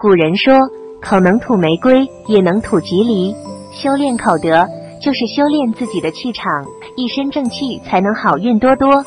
古人说，口能吐玫瑰，也能吐吉利。修炼口德，就是修炼自己的气场，一身正气，才能好运多多。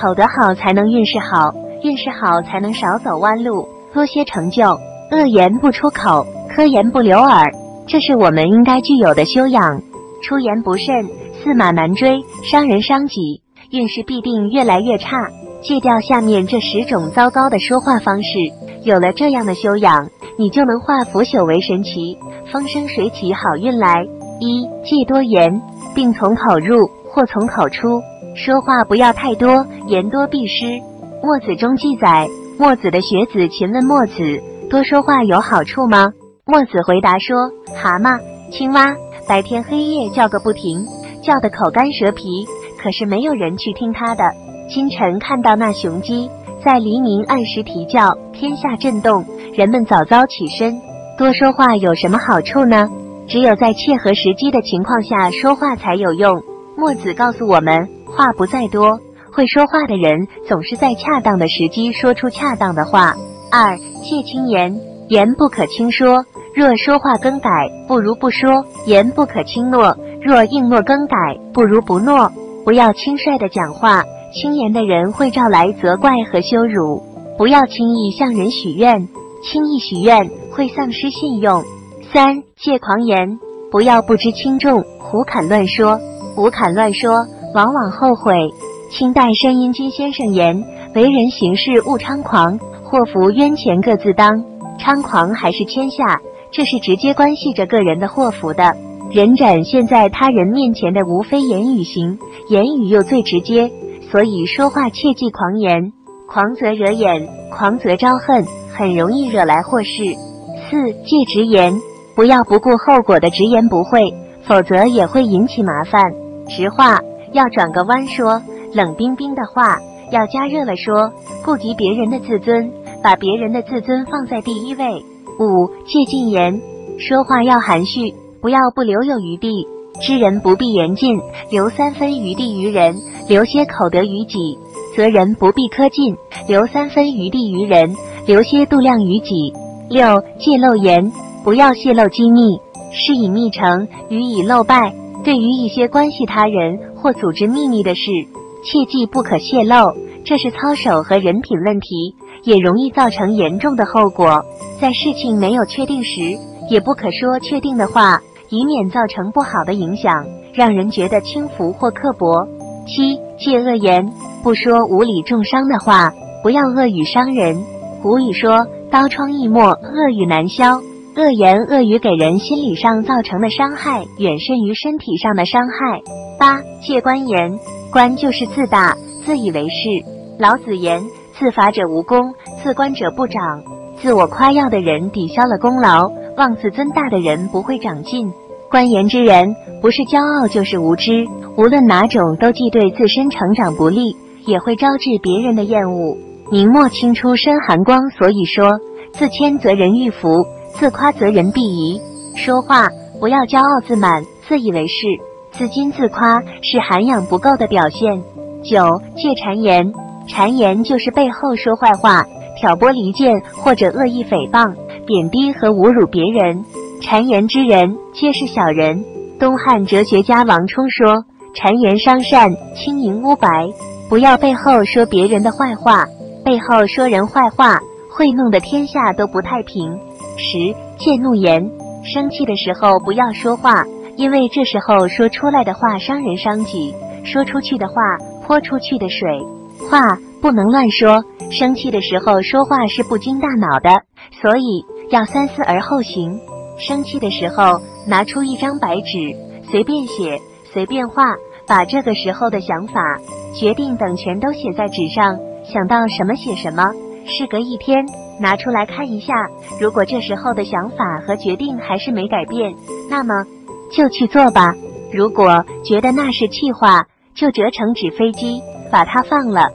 口德好，才能运势好，运势好，才能少走弯路，多些成就。恶言不出口，科言不留耳，这是我们应该具有的修养。出言不慎，驷马难追，伤人伤己，运势必定越来越差。戒掉下面这十种糟糕的说话方式，有了这样的修养。你就能化腐朽为神奇，风生水起，好运来。一戒多言，病从口入，或从口出。说话不要太多，言多必失。墨子中记载，墨子的学子勤问墨子：多说话有好处吗？墨子回答说：蛤蟆、青蛙白天黑夜叫个不停，叫得口干舌皮，可是没有人去听他的。清晨看到那雄鸡在黎明按时啼叫，天下震动。人们早早起身，多说话有什么好处呢？只有在切合时机的情况下说话才有用。墨子告诉我们，话不在多，会说话的人总是在恰当的时机说出恰当的话。二戒轻言，言不可轻说。若说话更改，不如不说；言不可轻诺，若应诺更改，不如不诺。不要轻率的讲话，轻言的人会招来责怪和羞辱。不要轻易向人许愿。轻易许愿会丧失信用。三戒狂言，不要不知轻重，胡侃乱说。胡侃乱说，往往后悔。清代山阴君先生言：为人行事勿猖狂，祸福冤钱各自当。猖狂还是天下，这是直接关系着个人的祸福的。人展现在他人面前的无非言语行，言语又最直接，所以说话切忌狂言。狂则惹眼，狂则招恨。很容易惹来祸事。四戒直言，不要不顾后果的直言不讳，否则也会引起麻烦。直话要转个弯说，冷冰冰的话要加热了说，顾及别人的自尊，把别人的自尊放在第一位。五戒禁言，说话要含蓄，不要不留有余地。知人不必言尽，留三分余地于人，留些口德于己；责人不必苛尽，留三分余地于人。留些度量于己。六戒漏言，不要泄露机密，事以密成，予以漏败。对于一些关系他人或组织秘密的事，切记不可泄露，这是操守和人品问题，也容易造成严重的后果。在事情没有确定时，也不可说确定的话，以免造成不好的影响，让人觉得轻浮或刻薄。七戒恶言，不说无理重伤的话，不要恶语伤人。古语说：“刀疮易磨，恶语难消。”恶言恶语给人心理上造成的伤害，远甚于身体上的伤害。八戒官言，官就是自大，自以为是。老子言：“自伐者无功，自官者不长。”自我夸耀的人抵消了功劳，妄自尊大的人不会长进。官言之人，不是骄傲就是无知，无论哪种，都既对自身成长不利，也会招致别人的厌恶。明末清初深寒光，所以说自谦则人欲服，自夸则人必疑。说话不要骄傲自满，自以为是，自矜自夸是涵养不够的表现。九戒谗言，谗言就是背后说坏话，挑拨离间或者恶意诽谤、贬低和侮辱别人。谗言之人皆是小人。东汉哲学家王充说：“谗言伤善，轻盈污白。”不要背后说别人的坏话。背后说人坏话，会弄得天下都不太平。十戒怒言，生气的时候不要说话，因为这时候说出来的话伤人伤己，说出去的话泼出去的水。话不能乱说，生气的时候说话是不经大脑的，所以要三思而后行。生气的时候拿出一张白纸，随便写，随便画，把这个时候的想法、决定等全都写在纸上。想到什么写什么，事隔一天拿出来看一下，如果这时候的想法和决定还是没改变，那么就去做吧。如果觉得那是气话，就折成纸飞机，把它放了。